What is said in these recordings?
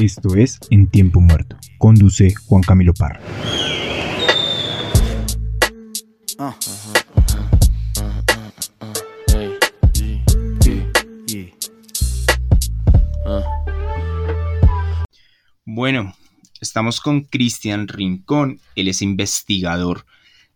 Esto es En Tiempo Muerto. Conduce Juan Camilo Parra. Bueno, estamos con Cristian Rincón. Él es investigador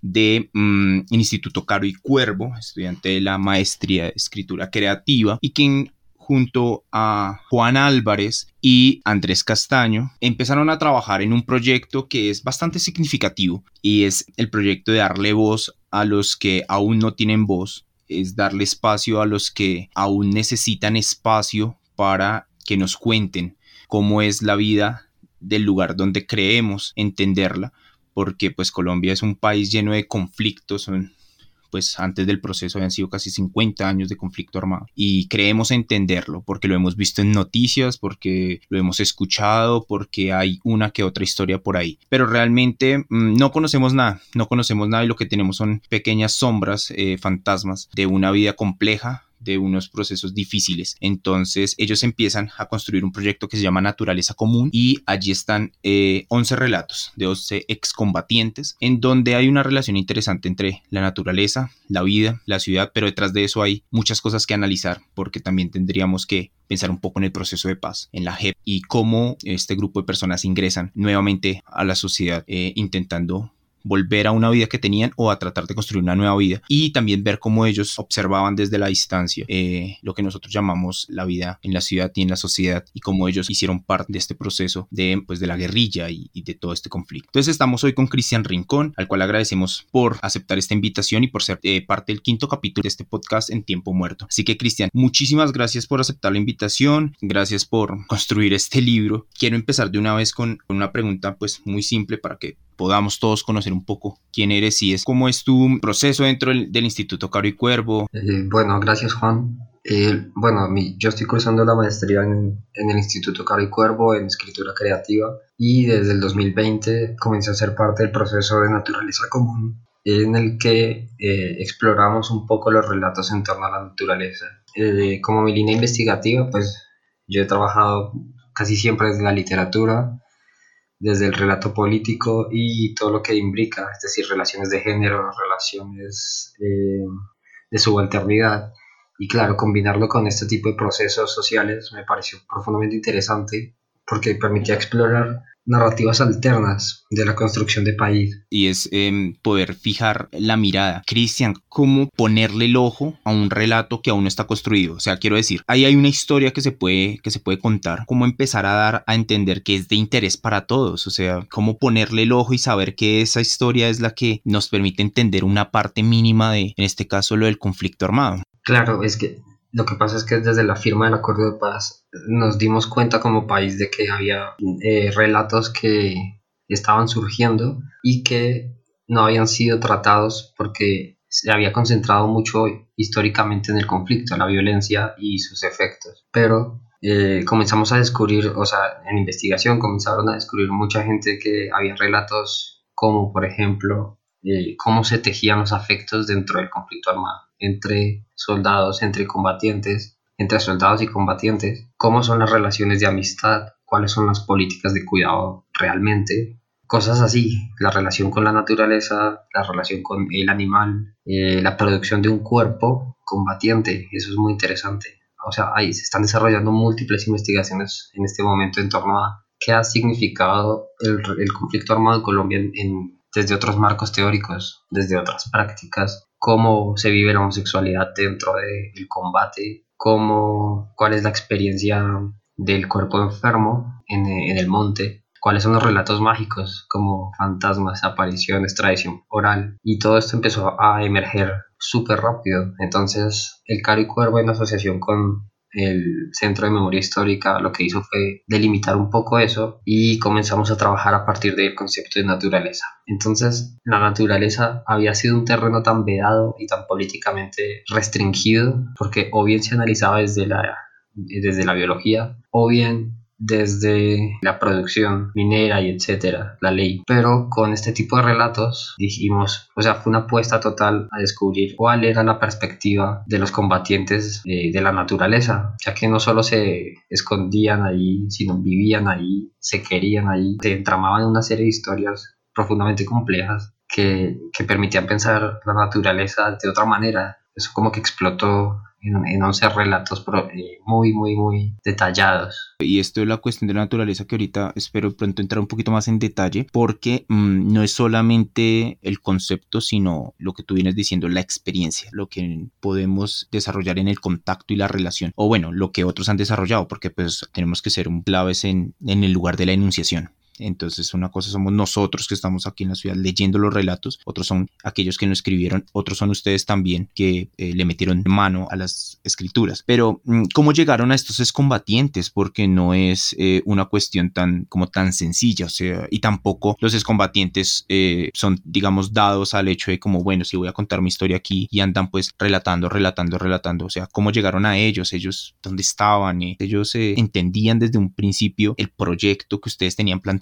del mm, Instituto Caro y Cuervo, estudiante de la maestría de escritura creativa y quien junto a Juan Álvarez y Andrés Castaño empezaron a trabajar en un proyecto que es bastante significativo y es el proyecto de darle voz a los que aún no tienen voz, es darle espacio a los que aún necesitan espacio para que nos cuenten cómo es la vida del lugar donde creemos entenderla, porque pues Colombia es un país lleno de conflictos, pues antes del proceso habían sido casi 50 años de conflicto armado. Y creemos entenderlo porque lo hemos visto en noticias, porque lo hemos escuchado, porque hay una que otra historia por ahí, pero realmente mm, no conocemos nada, no conocemos nada y lo que tenemos son pequeñas sombras, eh, fantasmas de una vida compleja de unos procesos difíciles. Entonces ellos empiezan a construir un proyecto que se llama Naturaleza Común y allí están 11 eh, relatos de 11 excombatientes en donde hay una relación interesante entre la naturaleza, la vida, la ciudad, pero detrás de eso hay muchas cosas que analizar porque también tendríamos que pensar un poco en el proceso de paz, en la JEP y cómo este grupo de personas ingresan nuevamente a la sociedad eh, intentando volver a una vida que tenían o a tratar de construir una nueva vida y también ver cómo ellos observaban desde la distancia eh, lo que nosotros llamamos la vida en la ciudad y en la sociedad y cómo ellos hicieron parte de este proceso de, pues, de la guerrilla y, de todo este conflicto. Entonces estamos hoy con Cristian Rincón, al cual agradecemos por aceptar esta invitación y por ser eh, parte del quinto capítulo de este podcast en tiempo muerto. Así que Cristian, muchísimas gracias por aceptar la invitación, gracias por construir este libro. Quiero empezar de una vez con, con una pregunta pues muy simple para que podamos todos conocer un poco quién eres y es cómo es tu proceso dentro del, Instituto Caro y Cuervo. Eh, bueno, gracias Juan. Eh, bueno, yo estoy cursando la maestría en, el Instituto Caro y Cuervo en escritura creativa y desde el 2020 comencé a ser parte del proceso de naturaleza común en el que eh, exploramos un poco los relatos en torno a la naturaleza. como mi línea investigativa, pues yo he trabajado casi siempre desde la literatura, desde el relato político y todo lo que imbrica, es decir, relaciones de género, relaciones eh, de subalternidad. Y claro, combinarlo con este tipo de procesos sociales me pareció profundamente interesante porque permitía explorar narrativas alternas de la construcción de país. Y es em, poder fijar la mirada. Cristian, ¿cómo ponerle el ojo a un relato que aún no está construido? O sea, quiero decir, ahí hay una historia que se puede, que se puede contar. ¿Cómo empezar a dar a entender que es de interés para todos? O sea, ¿cómo ponerle el ojo y saber que esa historia es la que nos permite entender una parte mínima de, en este caso, lo del conflicto armado? Claro, es que lo que pasa es que desde la firma del acuerdo de paz nos dimos cuenta como país de que había eh, relatos que estaban surgiendo y que no habían sido tratados porque se había concentrado mucho históricamente en el conflicto, la violencia y sus efectos. Pero eh, comenzamos a descubrir, o sea, en investigación comenzaron a descubrir mucha gente que había relatos como, por ejemplo, eh, cómo se tejían los afectos dentro del conflicto armado entre soldados, entre combatientes, entre soldados y combatientes, cómo son las relaciones de amistad, cuáles son las políticas de cuidado realmente, cosas así, la relación con la naturaleza, la relación con el animal, eh, la producción de un cuerpo combatiente, eso es muy interesante. O sea, ahí se están desarrollando múltiples investigaciones en este momento en torno a qué ha significado el, conflicto armado en Colombia desde otros marcos teóricos, desde otras prácticas, cómo se vive la homosexualidad dentro del combate, cómo, cuál es la experiencia del cuerpo enfermo en, en, el monte, cuáles son los relatos mágicos como fantasmas, apariciones, tradición oral. Y todo esto empezó a emerger súper rápido. Entonces, el Caro y Cuervo en asociación con el Centro de Memoria Histórica lo que hizo fue delimitar un poco eso y comenzamos a trabajar a partir del concepto de naturaleza. Entonces, la naturaleza había sido un terreno tan vedado y tan políticamente restringido porque o bien se analizaba desde la, desde la biología o bien desde la producción minera y etcétera, la ley. Pero con este tipo de relatos dijimos, o sea, fue una apuesta total a descubrir cuál era la perspectiva de los combatientes de, de la naturaleza, ya que no solo se escondían ahí, sino vivían ahí, se querían ahí, se entramaban en una serie de historias profundamente complejas que, que permitían pensar la naturaleza de otra manera. Eso como que explotó en, 11 relatos eh, muy, muy, muy detallados. Y esto es la cuestión de la naturaleza que ahorita espero pronto entrar un poquito más en detalle porque mm, no es solamente el concepto, sino lo que tú vienes diciendo, la experiencia, lo que podemos desarrollar en el contacto y la relación, o bueno, lo que otros han desarrollado, porque pues tenemos que ser un claves en, en el lugar de la enunciación. Entonces, una cosa somos nosotros que estamos aquí en la ciudad leyendo los relatos, otros son aquellos que lo escribieron, otros son ustedes también que eh, le metieron mano a las escrituras. Pero, mm, ¿cómo llegaron a estos excombatientes? Porque no es eh, una cuestión tan como tan sencilla, o sea, y tampoco los excombatientes eh, son, digamos, dados al hecho de como, bueno, si voy a contar mi historia aquí y andan pues relatando, relatando, relatando, o sea, ¿cómo llegaron a ellos? Ellos, ¿dónde estaban? Ellos entendían desde un principio el proyecto que ustedes tenían planteado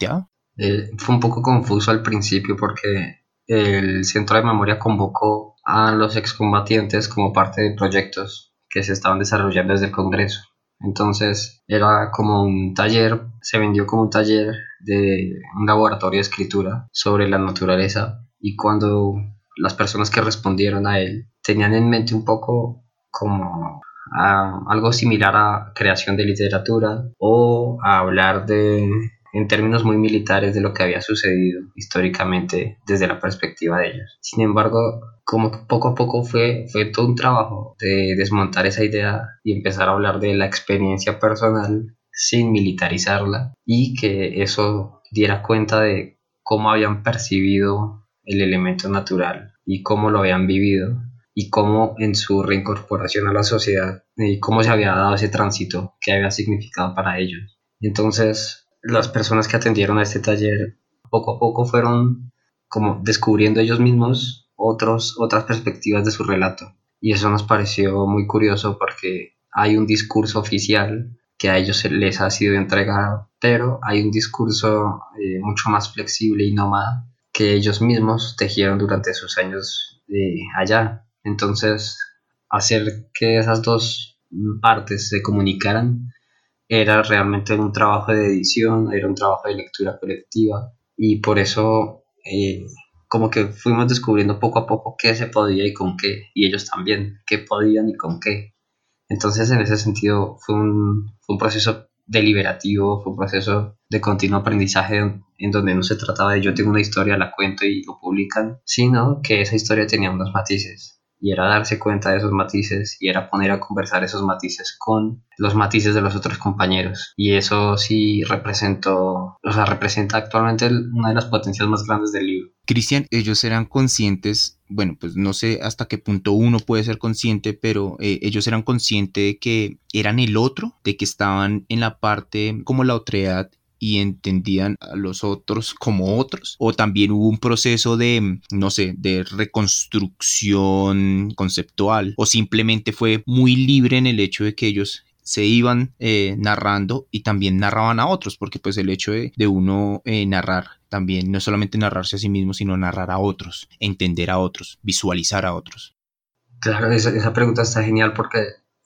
eh, fue un poco confuso al principio porque el Centro de Memoria convocó a los excombatientes como parte de proyectos que se estaban desarrollando desde el Congreso. Entonces era como un taller, se vendió como un taller de un laboratorio de escritura sobre la naturaleza y cuando las personas que respondieron a él tenían en mente un poco como ah, algo similar a creación de literatura o a hablar de en términos muy militares de lo que había sucedido históricamente desde la perspectiva de ellos. Sin embargo, como poco a poco fue, fue todo un trabajo de desmontar esa idea y empezar a hablar de la experiencia personal sin militarizarla y que eso diera cuenta de cómo habían percibido el elemento natural y cómo lo habían vivido y cómo en su reincorporación a la sociedad y cómo se había dado ese tránsito que había significado para ellos. Entonces, las personas que atendieron a este taller poco a poco fueron como descubriendo ellos mismos otros, otras perspectivas de su relato. Y eso nos pareció muy curioso porque hay un discurso oficial que a ellos les ha sido entregado, pero hay un discurso eh, mucho más flexible y nómada que ellos mismos tejieron durante sus años allá. Entonces, hacer que esas dos partes se comunicaran era realmente un trabajo de edición, era un trabajo de lectura colectiva y por eso eh, como que fuimos descubriendo poco a poco qué se podía y con qué, y ellos también, qué podían y con qué. Entonces en ese sentido fue un, fue un proceso deliberativo, fue un proceso de continuo aprendizaje en donde no se trataba de yo tengo una historia, la cuento y lo publican, sino que esa historia tenía unos matices y era darse cuenta de esos matices y era poner a conversar esos matices con los matices de los otros compañeros y eso sí representó, o sea, representa actualmente una de las potencias más grandes del libro. Cristian, ellos eran conscientes, bueno, pues no sé hasta qué punto uno puede ser consciente, pero eh, ellos eran conscientes de que eran el otro, de que estaban en la parte como la otredad y entendían a los otros como otros o también hubo un proceso de no sé de reconstrucción conceptual o simplemente fue muy libre en el hecho de que ellos se iban eh, narrando y también narraban a otros, porque pues el hecho de, uno eh, narrar también no solamente narrarse a sí mismo, sino narrar a otros, entender a otros, visualizar a otros. Claro, esa, esa pregunta está genial porque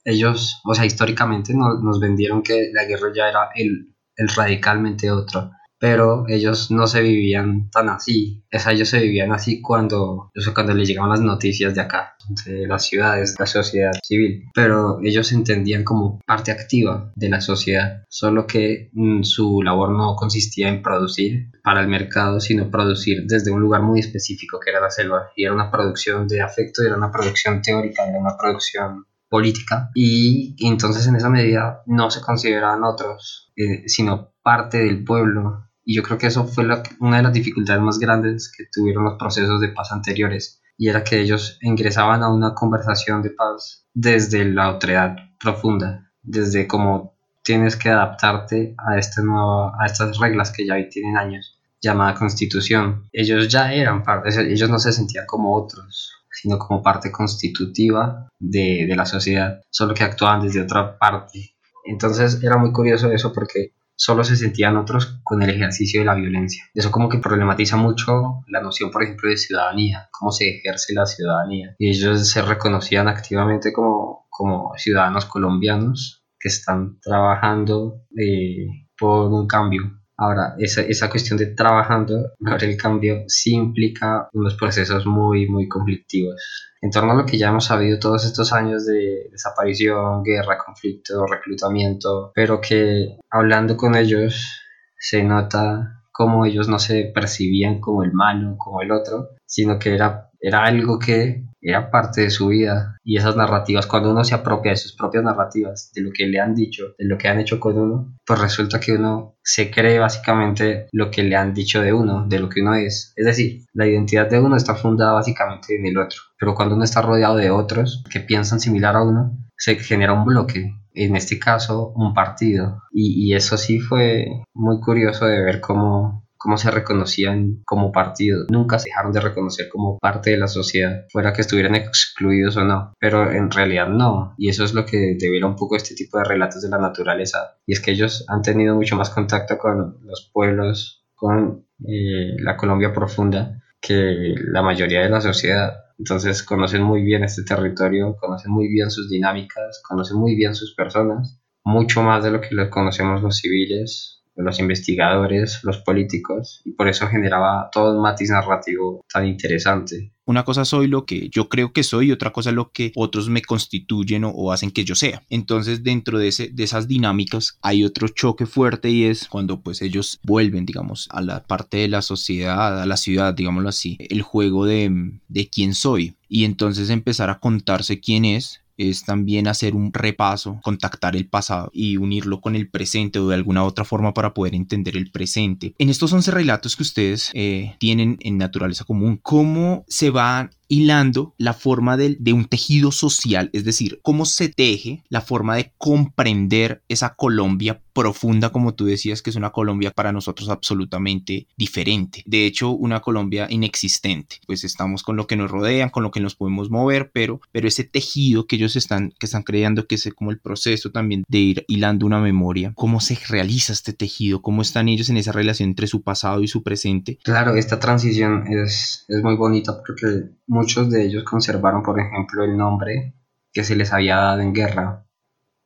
ellos, o sea, históricamente nos vendieron que la guerra ya era el el radicalmente otro. Pero ellos no se vivían tan así. O ellos se vivían así cuando, cuando les llegaban las noticias de acá, de las ciudades, de la sociedad civil. Pero ellos se entendían como parte activa de la sociedad. Solo que mm, su labor no consistía en producir para el mercado, sino producir desde un lugar muy específico que era la selva. Y era una producción de afecto, era una producción teórica, era una producción política y entonces en esa medida no se consideraban otros, eh, sino parte del pueblo. Y yo creo que eso fue una de las dificultades más grandes que tuvieron los procesos de paz anteriores, y era que ellos ingresaban a una conversación de paz desde la otredad profunda, desde cómo tienes que adaptarte a, este nuevo, a estas reglas que ya tienen años, llamada constitución. Ellos ya eran parte, ellos no se sentían como otros, sino como parte constitutiva de, de la sociedad, solo que actuaban desde otra parte. Entonces era muy curioso eso porque solo se sentían otros con el ejercicio de la violencia. Eso como que problematiza mucho la noción, por ejemplo, de ciudadanía, cómo se ejerce la ciudadanía. Y ellos se reconocían activamente como, como ciudadanos colombianos que están trabajando eh, por un cambio Ahora, esa, esa cuestión de trabajando por el cambio sí implica unos procesos muy, muy conflictivos. En torno a lo que ya hemos sabido todos estos años de desaparición, guerra, conflicto, reclutamiento, pero que hablando con ellos se nota cómo ellos no se percibían como el malo, como el otro, sino que era, era algo que era parte de su vida y esas narrativas, cuando uno se apropia de sus propias narrativas, de lo que le han dicho, de lo que han hecho con uno, pues resulta que uno se cree básicamente lo que le han dicho de uno, de lo que uno es. Es decir, la identidad de uno está fundada básicamente en el otro, pero cuando uno está rodeado de otros que piensan similar a uno, se genera un bloque, en este caso un partido. Y, y eso sí fue muy curioso de ver cómo cómo se reconocían como partido. Nunca se dejaron de reconocer como parte de la sociedad, fuera que estuvieran excluidos o no. Pero en realidad no. Y eso es lo que devela un poco este tipo de relatos de la naturaleza. Y es que ellos han tenido mucho más contacto con los pueblos, con eh, la Colombia profunda, que la mayoría de la sociedad. Entonces conocen muy bien este territorio, conocen muy bien sus dinámicas, conocen muy bien sus personas, mucho más de lo que lo conocemos los civiles los investigadores, los políticos, y por eso generaba todo un matiz narrativo tan interesante. Una cosa soy lo que yo creo que soy y otra cosa es lo que otros me constituyen o, hacen que yo sea. Entonces dentro de, ese, de esas dinámicas hay otro choque fuerte y es cuando pues ellos vuelven, digamos, a la parte de la sociedad, a la ciudad, digámoslo así, el juego de, de quién soy. Y entonces empezar a contarse quién es, es también hacer un repaso, contactar el pasado y unirlo con el presente o de alguna otra forma para poder entender el presente. En estos 11 relatos que ustedes eh, tienen en naturaleza común, ¿cómo se van hilando la forma de, un tejido social, es decir, cómo se teje la forma de comprender esa Colombia profunda, como tú decías, que es una Colombia para nosotros absolutamente diferente. De hecho, una Colombia inexistente. Pues estamos con lo que nos rodean, con lo que nos podemos mover, pero, pero ese tejido que ellos están, que están creando, que es como el proceso también de ir hilando una memoria, cómo se realiza este tejido, cómo están ellos en esa relación entre su pasado y su presente. Claro, esta transición es, es muy bonita porque muchos de ellos conservaron, por ejemplo, el nombre que se les había dado en guerra.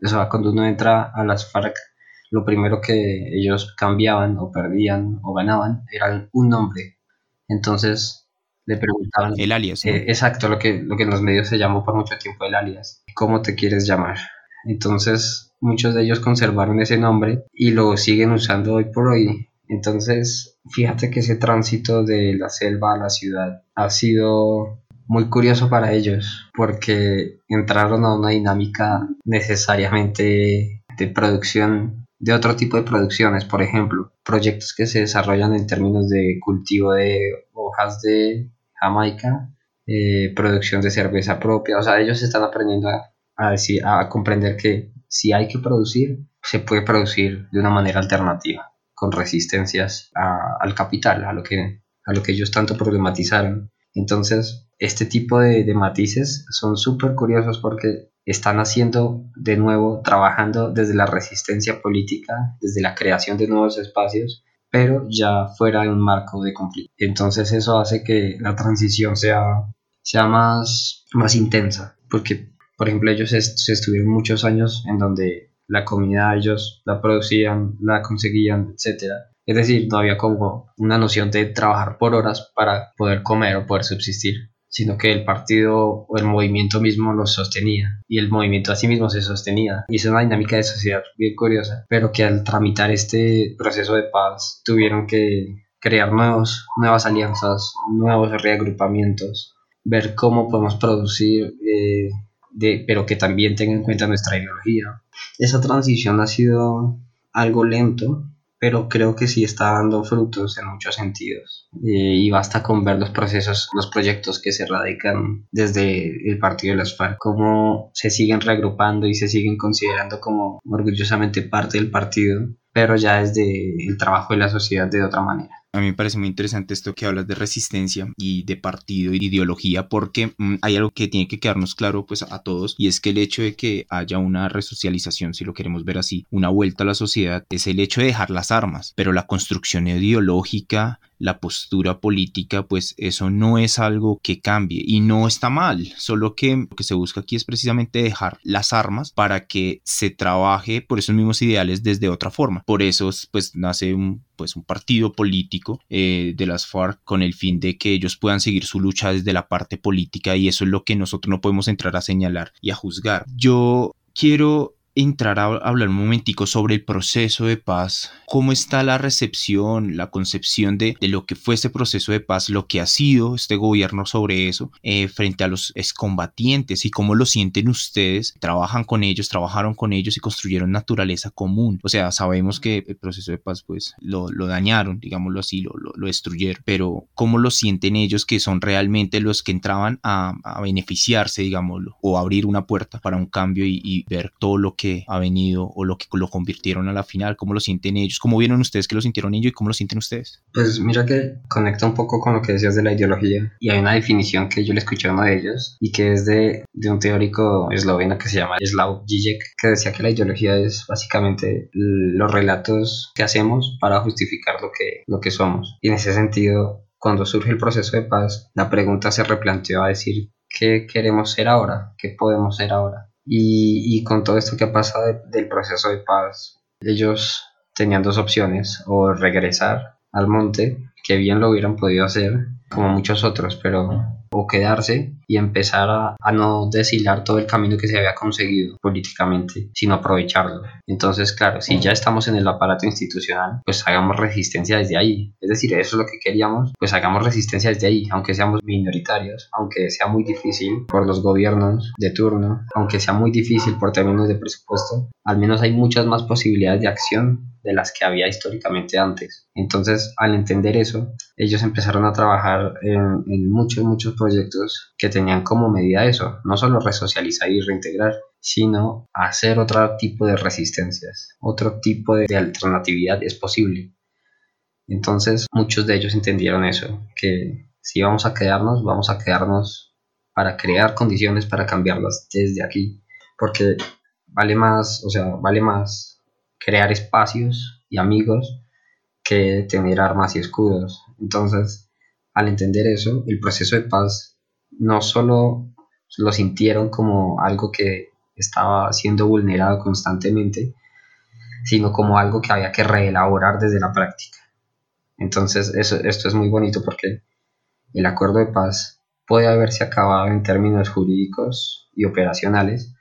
O sea, cuando uno entra a las FARC lo primero que ellos cambiaban o perdían o ganaban era un nombre. Entonces le preguntaban... El alias. Eh, exacto, lo que, lo que en los medios se llamó por mucho tiempo el alias. ¿Cómo te quieres llamar? Entonces muchos de ellos conservaron ese nombre y lo siguen usando hoy por hoy. Entonces, fíjate que ese tránsito de la selva a la ciudad ha sido muy curioso para ellos porque entraron a una dinámica necesariamente de producción de otro tipo de producciones, por ejemplo, proyectos que se desarrollan en términos de cultivo de hojas de Jamaica, eh, producción de cerveza propia, o sea, ellos están aprendiendo a, decir, a comprender que si hay que producir, se puede producir de una manera alternativa, con resistencias al capital, a lo, que, a lo que ellos tanto problematizaron. Entonces, este tipo de, de matices son súper curiosos porque están haciendo de nuevo, trabajando desde la resistencia política, desde la creación de nuevos espacios, pero ya fuera de un marco de conflicto. Entonces eso hace que la transición sea, sea más, más intensa, porque, por ejemplo, ellos se estuvieron muchos años en donde la comida ellos la producían, la conseguían, etc. Es decir, no había como una noción de trabajar por horas para poder comer o poder subsistir sino que el partido o el movimiento mismo los sostenía y el movimiento a sí mismo se sostenía. Y es una dinámica de sociedad bien curiosa, pero que al tramitar este proceso de paz tuvieron que crear nuevos, nuevas alianzas, nuevos reagrupamientos, ver cómo podemos producir, eh, de, pero que también tenga en cuenta nuestra ideología. Esa transición ha sido algo lento, pero creo que sí está dando frutos en muchos sentidos. Eh, y basta con ver los procesos, los proyectos que se radican desde el partido de las FARC, cómo se siguen reagrupando y se siguen considerando como orgullosamente parte del partido, pero ya desde el trabajo de la sociedad de otra manera. A mí me parece muy interesante esto que hablas de resistencia y de partido y de ideología porque mm, hay algo que tiene que quedarnos claro pues a todos y es que el hecho de que haya una resocialización, si lo queremos ver así, una vuelta a la sociedad, es el hecho de dejar las armas, pero la construcción ideológica, la postura política, pues eso no es algo que cambie y no está mal, solo que lo que se busca aquí es precisamente dejar las armas para que se trabaje por esos mismos ideales desde otra forma. Por eso pues nace un, pues, un partido político eh, de las FARC con el fin de que ellos puedan seguir su lucha desde la parte política y eso es lo que nosotros no podemos entrar a señalar y a juzgar. Yo quiero entrar a hablar un momentico sobre el proceso de paz, cómo está la recepción, la concepción de, lo que fue este proceso de paz, lo que ha sido este gobierno sobre eso eh, frente a los excombatientes y cómo lo sienten ustedes, trabajan con ellos, trabajaron con ellos y construyeron naturaleza común. O sea, sabemos que el proceso de paz pues lo, dañaron, digámoslo así, lo, lo, destruyeron, pero cómo lo sienten ellos que son realmente los que entraban a, beneficiarse, digámoslo, o abrir una puerta para un cambio y ver todo lo que ha venido o lo que lo convirtieron a la final, cómo lo sienten ellos, cómo vieron ustedes que lo sintieron ellos y cómo lo sienten ustedes. Pues mira que conecta un poco con lo que decías de la ideología y hay una definición que yo le escuché a uno de ellos y que es de, de un teórico esloveno que se llama Slav Žižek que decía que la ideología es básicamente los relatos que hacemos para justificar lo que, lo que somos. Y en ese sentido, cuando surge el proceso de paz, la pregunta se replanteó a decir, ¿qué queremos ser ahora? ¿Qué podemos ser ahora? Y, con todo esto que ha pasado del proceso de paz, ellos tenían dos opciones, o regresar al monte, que bien lo hubieran podido hacer, como muchos otros, pero o quedarse y empezar a, no deshilar todo el camino que se había conseguido políticamente, sino aprovecharlo. Entonces, claro, si ya estamos en el aparato institucional, pues hagamos resistencia desde ahí. Es decir, eso es lo que queríamos, pues hagamos resistencia desde ahí, aunque seamos minoritarios, aunque sea muy difícil por los gobiernos de turno, aunque sea muy difícil por términos de presupuesto, al menos hay muchas más posibilidades de acción de las que había históricamente antes. Entonces, al entender eso, ellos empezaron a trabajar en, en muchos, muchos proyectos que tenían como medida eso, no solo resocializar y reintegrar, sino hacer otro tipo de resistencias, otro tipo de, alternatividad es posible. Entonces muchos de ellos entendieron eso, que si vamos a quedarnos, vamos a quedarnos para crear condiciones para cambiarlas desde aquí, porque vale más, o sea, vale más crear espacios y amigos que tener armas y escudos. Entonces, al entender eso, el proceso de paz no solo lo sintieron como algo que estaba siendo vulnerado constantemente, sino como algo que había que reelaborar desde la práctica. Entonces, eso, esto es muy bonito porque el acuerdo de paz puede haberse acabado en términos jurídicos y operacionales,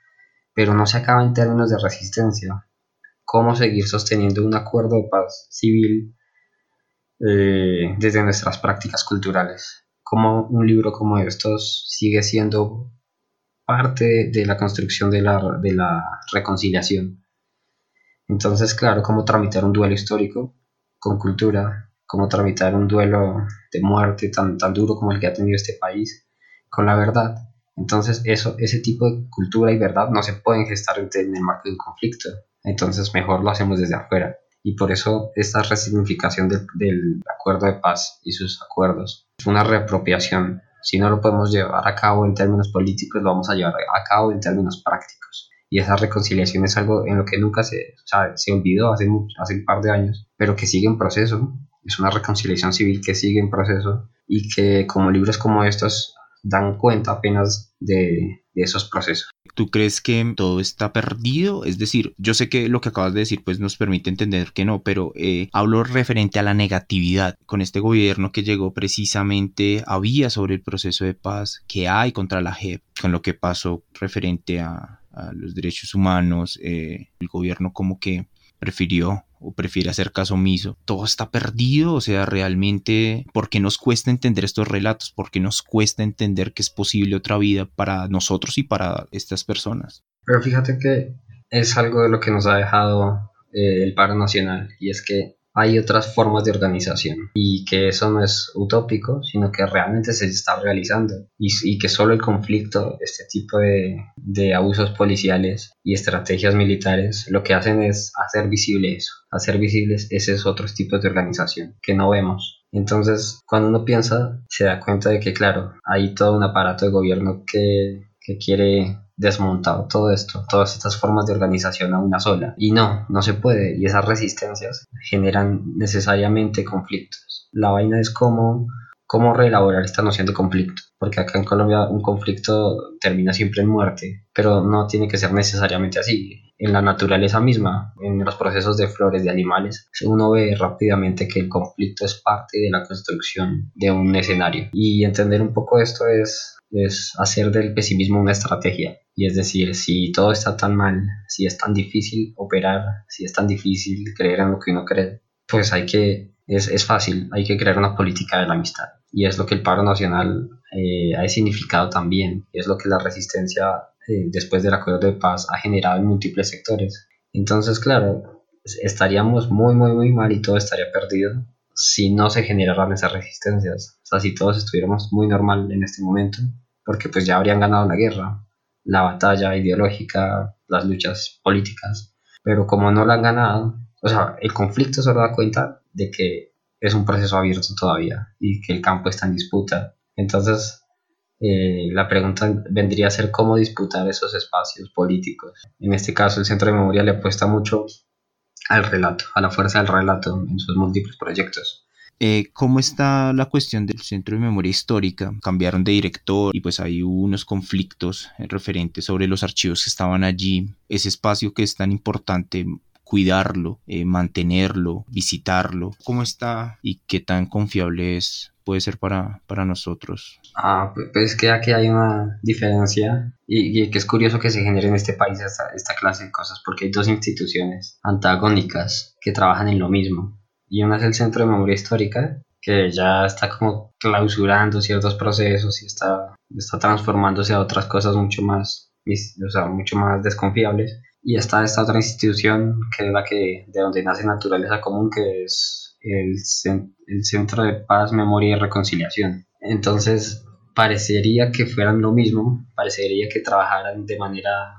pero no se acaba en términos de resistencia. ¿Cómo seguir sosteniendo un acuerdo de paz civil eh, desde nuestras prácticas culturales. Como un libro como estos sigue siendo parte de la construcción de la, de la reconciliación. Entonces, claro, cómo tramitar un duelo histórico con cultura, cómo tramitar un duelo de muerte tan, tan duro como el que ha tenido este país con la verdad. Entonces, eso, ese tipo de cultura y verdad no se pueden gestar en el marco de un conflicto. Entonces, mejor lo hacemos desde afuera y por eso esta resignificación del acuerdo de paz y sus acuerdos es una reapropiación. Si no lo podemos llevar a cabo en términos políticos, lo vamos a llevar a cabo en términos prácticos. Y esa reconciliación es algo en lo que nunca se, se olvidó hace, hace un par de años, pero que sigue en proceso. Es una reconciliación civil que sigue en proceso y que como libros como estos dan cuenta apenas de, esos procesos. ¿Tú crees que todo está perdido? Es decir, yo sé que lo que acabas de decir pues nos permite entender que no, pero eh, hablo referente a la negatividad. Con este gobierno que llegó precisamente había sobre el proceso de paz que hay contra la JEP, con lo que pasó referente a, los derechos humanos, eh, el gobierno como que prefirió o prefiere hacer caso omiso. Todo está perdido, o sea, realmente, ¿por qué nos cuesta entender estos relatos? ¿Por qué nos cuesta entender que es posible otra vida para nosotros y para estas personas? Pero fíjate que es algo de lo que nos ha dejado eh, el paro nacional y es que hay otras formas de organización y que eso no es utópico, sino que realmente se está realizando y, que solo el conflicto, este tipo de, de, abusos policiales y estrategias militares, lo que hacen es hacer visible eso, hacer visibles esos otros tipos de organización que no vemos. Entonces, cuando uno piensa, se da cuenta de que, claro, hay todo un aparato de gobierno que, que quiere desmontar todo esto, todas estas formas de organización a una sola. Y no, no se puede. Y esas resistencias generan necesariamente conflictos. La vaina es cómo, cómo reelaborar esta noción de conflicto. Porque acá en Colombia un conflicto termina siempre en muerte, pero no tiene que ser necesariamente así en la naturaleza misma, en los procesos de flores de animales, uno ve rápidamente que el conflicto es parte de la construcción de un escenario. Y entender un poco esto es, es hacer del pesimismo una estrategia. Y es decir, si todo está tan mal, si es tan difícil operar, si es tan difícil creer en lo que uno cree, pues hay que, es, es fácil, hay que crear una política de la amistad. Y es lo que el paro nacional eh, ha significado también, es lo que la resistencia eh, después del acuerdo de paz ha generado en múltiples sectores. Entonces, claro, estaríamos muy, muy, muy mal y todo estaría perdido si no se generaran esas resistencias. O sea, si todos estuviéramos muy normal en este momento, porque pues ya habrían ganado la guerra, la batalla ideológica, las luchas políticas. Pero como no la han ganado, o sea, el conflicto solo da cuenta de que es un proceso abierto todavía y que el campo está en disputa. Entonces, eh, la pregunta vendría a ser cómo disputar esos espacios políticos. En este caso, el Centro de Memoria le apuesta mucho al relato, a la fuerza del relato en sus múltiples proyectos. Eh, ¿Cómo está la cuestión del Centro de Memoria Histórica? Cambiaron de director y pues hay unos conflictos referentes sobre los archivos que estaban allí. Ese espacio que es tan importante cuidarlo, eh, mantenerlo, visitarlo. ¿Cómo está y qué tan confiable es puede ser para, para nosotros? Ah, pues, pues que aquí hay una diferencia y, y, que es curioso que se genere en este país esta, esta clase de cosas porque hay dos instituciones antagónicas que trabajan en lo mismo y una es el Centro de Memoria Histórica que ya está como clausurando ciertos procesos y está, está transformándose a otras cosas mucho más, o sea, mucho más desconfiables y está esta otra institución que es la que de donde nace naturaleza común que es el, el Centro de Paz, Memoria y Reconciliación. Entonces, parecería que fueran lo mismo, parecería que trabajaran de manera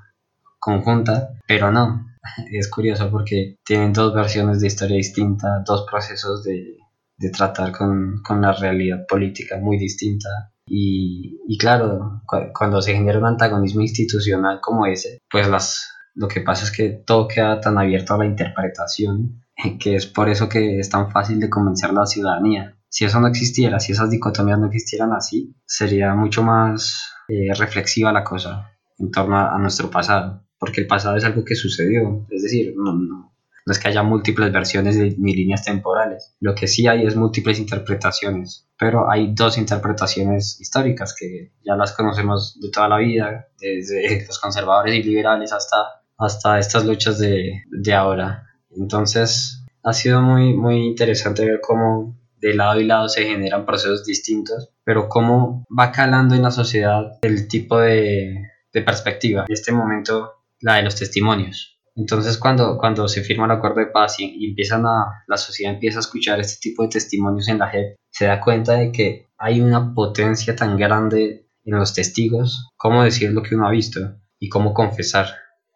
conjunta, pero no. Es curioso porque tienen dos versiones de historia distinta, dos procesos de, de tratar con, con, la realidad política muy distinta. Y, y claro, cuando se genera un antagonismo institucional como ese, pues las, lo que pasa es que todo queda tan abierto a la interpretación que es por eso que es tan fácil de convencer a la ciudadanía. Si eso no existiera, si esas dicotomías no existieran así, sería mucho más eh, reflexiva la cosa en torno a, nuestro pasado, porque el pasado es algo que sucedió, es decir, no, no, no es que haya múltiples versiones ni líneas temporales, lo que sí hay es múltiples interpretaciones, pero hay dos interpretaciones históricas que ya las conocemos de toda la vida, desde los conservadores y liberales hasta, hasta estas luchas de, de ahora. Entonces ha sido muy, muy interesante ver cómo de lado y lado se generan procesos distintos, pero cómo va calando en la sociedad el tipo de, de perspectiva. En este momento, la de los testimonios. Entonces, cuando, cuando se firma el acuerdo de paz y, empiezan a, la sociedad empieza a escuchar este tipo de testimonios en la JEP, se da cuenta de que hay una potencia tan grande en los testigos, cómo decir lo que uno ha visto y cómo confesar.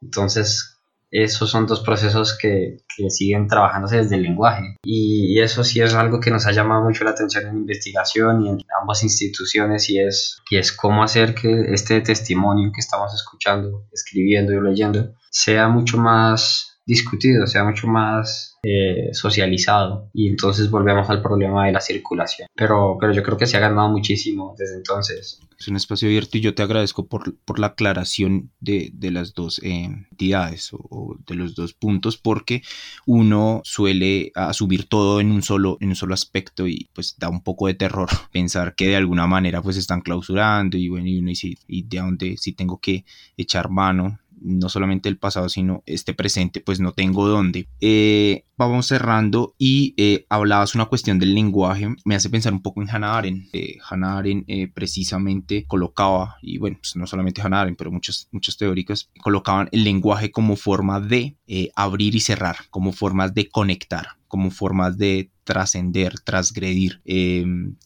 Entonces, esos son dos procesos que, que siguen trabajándose desde el lenguaje. Y, eso sí es algo que nos ha llamado mucho la atención en investigación y en ambas instituciones y es, y es cómo hacer que este testimonio que estamos escuchando, escribiendo y leyendo sea mucho más discutido, sea mucho más eh, socializado y entonces volvemos al problema de la circulación. Pero, pero yo creo que se ha ganado muchísimo desde entonces. Es un espacio abierto y yo te agradezco por, por la aclaración de, de las dos eh, entidades o, de los dos puntos porque uno suele asumir todo en un solo en un solo aspecto y pues da un poco de terror pensar que de alguna manera pues están clausurando y bueno y uno y de dónde si tengo que echar mano no solamente el pasado, sino este presente, pues no tengo dónde. Eh, vamos cerrando y eh, hablabas una cuestión del lenguaje, me hace pensar un poco en Hannah Arendt. Eh, Hannah Arendt eh, precisamente colocaba, y bueno, pues no solamente Hannah Arendt, pero muchos, muchos teóricos colocaban el lenguaje como forma de abrir y cerrar, como formas de conectar, como formas de trascender, transgredir,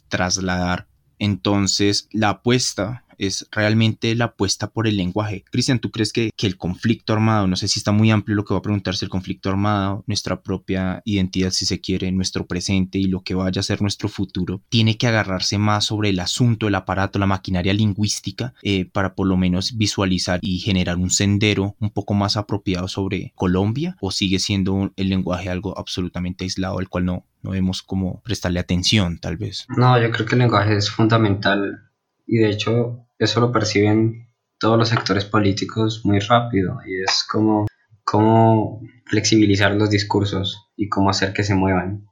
trasladar. Entonces, la apuesta es realmente la apuesta por el lenguaje. Cristian, ¿tú crees que, que el conflicto armado, no sé si está muy amplio lo que va a preguntarse el conflicto armado, nuestra propia identidad, si se quiere, nuestro presente y lo que vaya a ser nuestro futuro, tiene que agarrarse más sobre el asunto, el aparato, la maquinaria lingüística, eh, para por lo menos visualizar y generar un sendero un poco más apropiado sobre Colombia? ¿O sigue siendo el lenguaje algo absolutamente aislado, al cual no, no vemos cómo prestarle atención, tal vez? No, yo creo que el lenguaje es fundamental y de hecho eso lo perciben todos los sectores políticos muy rápido y es como cómo flexibilizar los discursos y cómo hacer que se muevan.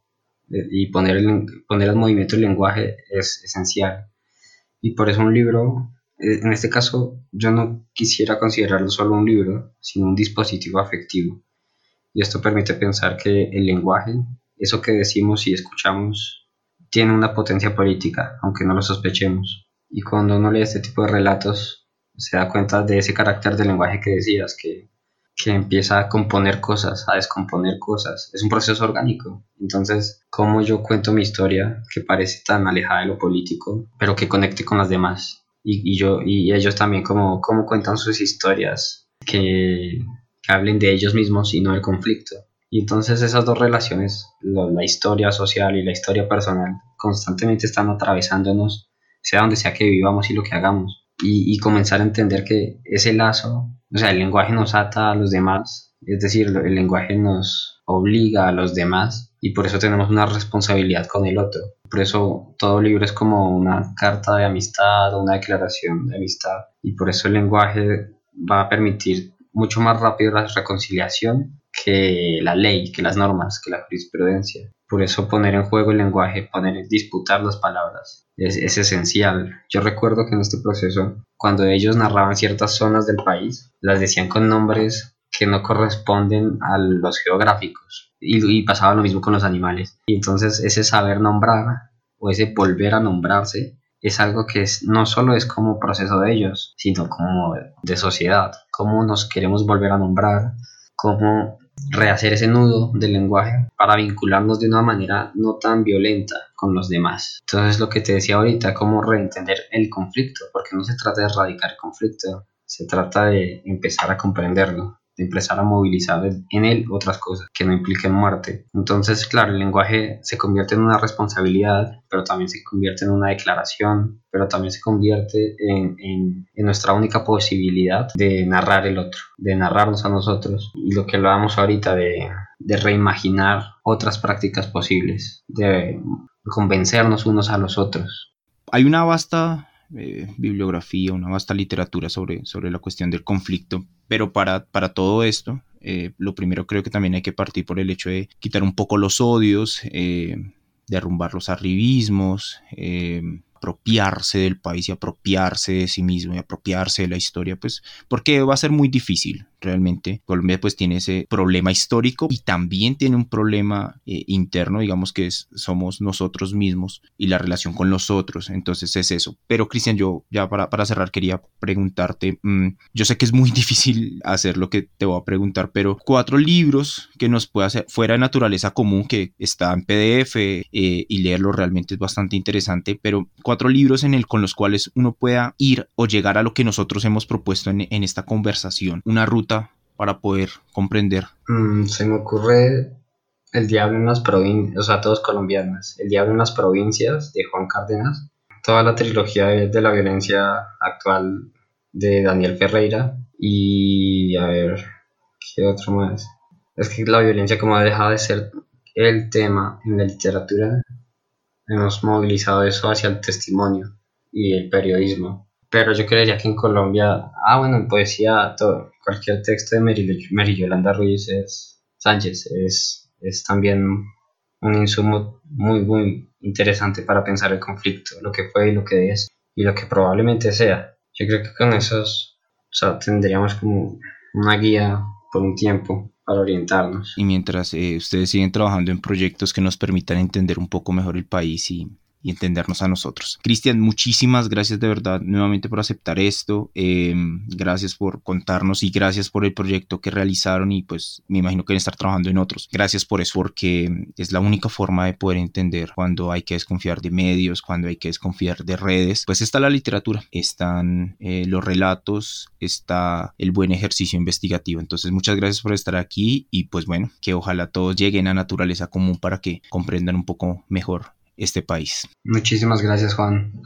Eh, y poner, el, poner el movimiento el lenguaje es esencial. Y por eso un libro eh, en este caso yo no quisiera considerarlo solo un libro sino un dispositivo afectivo. Y esto permite pensar que el lenguaje eso que decimos y escuchamos tiene una potencia política aunque no lo sospechemos y cuando uno lee este tipo de relatos, se da cuenta de ese carácter del lenguaje que decías, que, que empieza a componer cosas, a descomponer cosas. Es un proceso orgánico. Entonces, ¿cómo yo cuento mi historia que parece tan alejada de lo político, pero que conecte con las demás? Y, y yo, y ellos también, ¿cómo, cómo cuentan sus historias que, que hablen de ellos mismos y no del conflicto? Y entonces esas dos relaciones, la historia social y la historia personal, constantemente están atravesándonos sea donde sea que vivamos y lo que hagamos. Y, comenzar a entender que ese lazo, o sea, el lenguaje nos ata a los demás, es decir, el lenguaje nos obliga a los demás y por eso tenemos una responsabilidad con el otro. Por eso todo libro es como una carta de amistad una declaración de amistad y por eso el lenguaje va a permitir mucho más rápido la reconciliación que la ley, que las normas, que la jurisprudencia. Por eso poner en juego el lenguaje, poner, disputar las palabras, es, es, esencial. Yo recuerdo que en este proceso, cuando ellos narraban ciertas zonas del país, las decían con nombres que no corresponden a los geográficos. Y, y pasaba lo mismo con los animales. Y entonces ese saber nombrar o ese volver a nombrarse es algo que es, no solo es como proceso de ellos, sino como de sociedad. Cómo nos queremos volver a nombrar, cómo rehacer ese nudo del lenguaje para vincularnos de una manera no tan violenta con los demás. Entonces lo que te decía ahorita, cómo reentender el conflicto, porque no se trata de erradicar el conflicto, se trata de empezar a comprenderlo de empezar a movilizar en él otras cosas que no impliquen muerte. Entonces, claro, el lenguaje se convierte en una responsabilidad, pero también se convierte en una declaración, pero también se convierte en, en, nuestra única posibilidad de narrar el otro, de narrarnos a nosotros. Y lo que hablábamos ahorita de, de reimaginar otras prácticas posibles, de convencernos unos a los otros. Hay una vasta eh, bibliografía, una vasta literatura sobre, sobre la cuestión del conflicto, pero para, para todo esto, eh, lo primero creo que también hay que partir por el hecho de quitar un poco los odios, eh, derrumbar los arribismos, apropiarse del país y apropiarse de sí mismo y apropiarse de la historia, pues porque va a ser muy difícil realmente. Colombia pues tiene ese problema histórico y también tiene un problema eh, interno, digamos que somos nosotros mismos y la relación con los otros, entonces es eso. Pero Cristian, yo ya para, para cerrar quería preguntarte, mm, yo sé que es muy difícil hacer lo que te voy a preguntar, pero cuatro libros que nos pueda hacer fuera de naturaleza común, que está en PDF eh, y leerlo realmente es bastante interesante, pero cuatro libros en el con los cuales uno pueda ir o llegar a lo que nosotros hemos propuesto en, en esta conversación, una ruta para poder comprender? Mm, se me ocurre El Diablo en las provincias, o sea, todos colombianos. El Diablo en las provincias de Juan Cárdenas. Toda la trilogía de, la violencia actual de Daniel Ferreira. Y a ver, ¿qué otro más? Es que la violencia como ha dejado de ser el tema en la literatura, hemos movilizado eso hacia el testimonio y el periodismo. Pero yo creería que en Colombia, ah bueno, en poesía, todo, cualquier texto de Mary, Yolanda Ruiz es, Sánchez es, es también un insumo muy, muy interesante para pensar el conflicto, lo que fue y lo que es y lo que probablemente sea. Yo creo que con esos o sea, tendríamos como una guía por un tiempo para orientarnos. Y mientras eh, ustedes siguen trabajando en proyectos que nos permitan entender un poco mejor el país y, y entendernos a nosotros. Cristian, muchísimas gracias de verdad nuevamente por aceptar esto, em, gracias por contarnos y gracias por el proyecto que realizaron y pues me imagino que van estar trabajando en otros. Gracias por eso porque es la única forma de poder entender cuando hay que desconfiar de medios, cuando hay que desconfiar de redes. Pues está la literatura, están eh, los relatos, está el buen ejercicio investigativo. Entonces muchas gracias por estar aquí y pues bueno, que ojalá todos lleguen a naturaleza común para que comprendan un poco mejor este país. Muchísimas gracias Juan.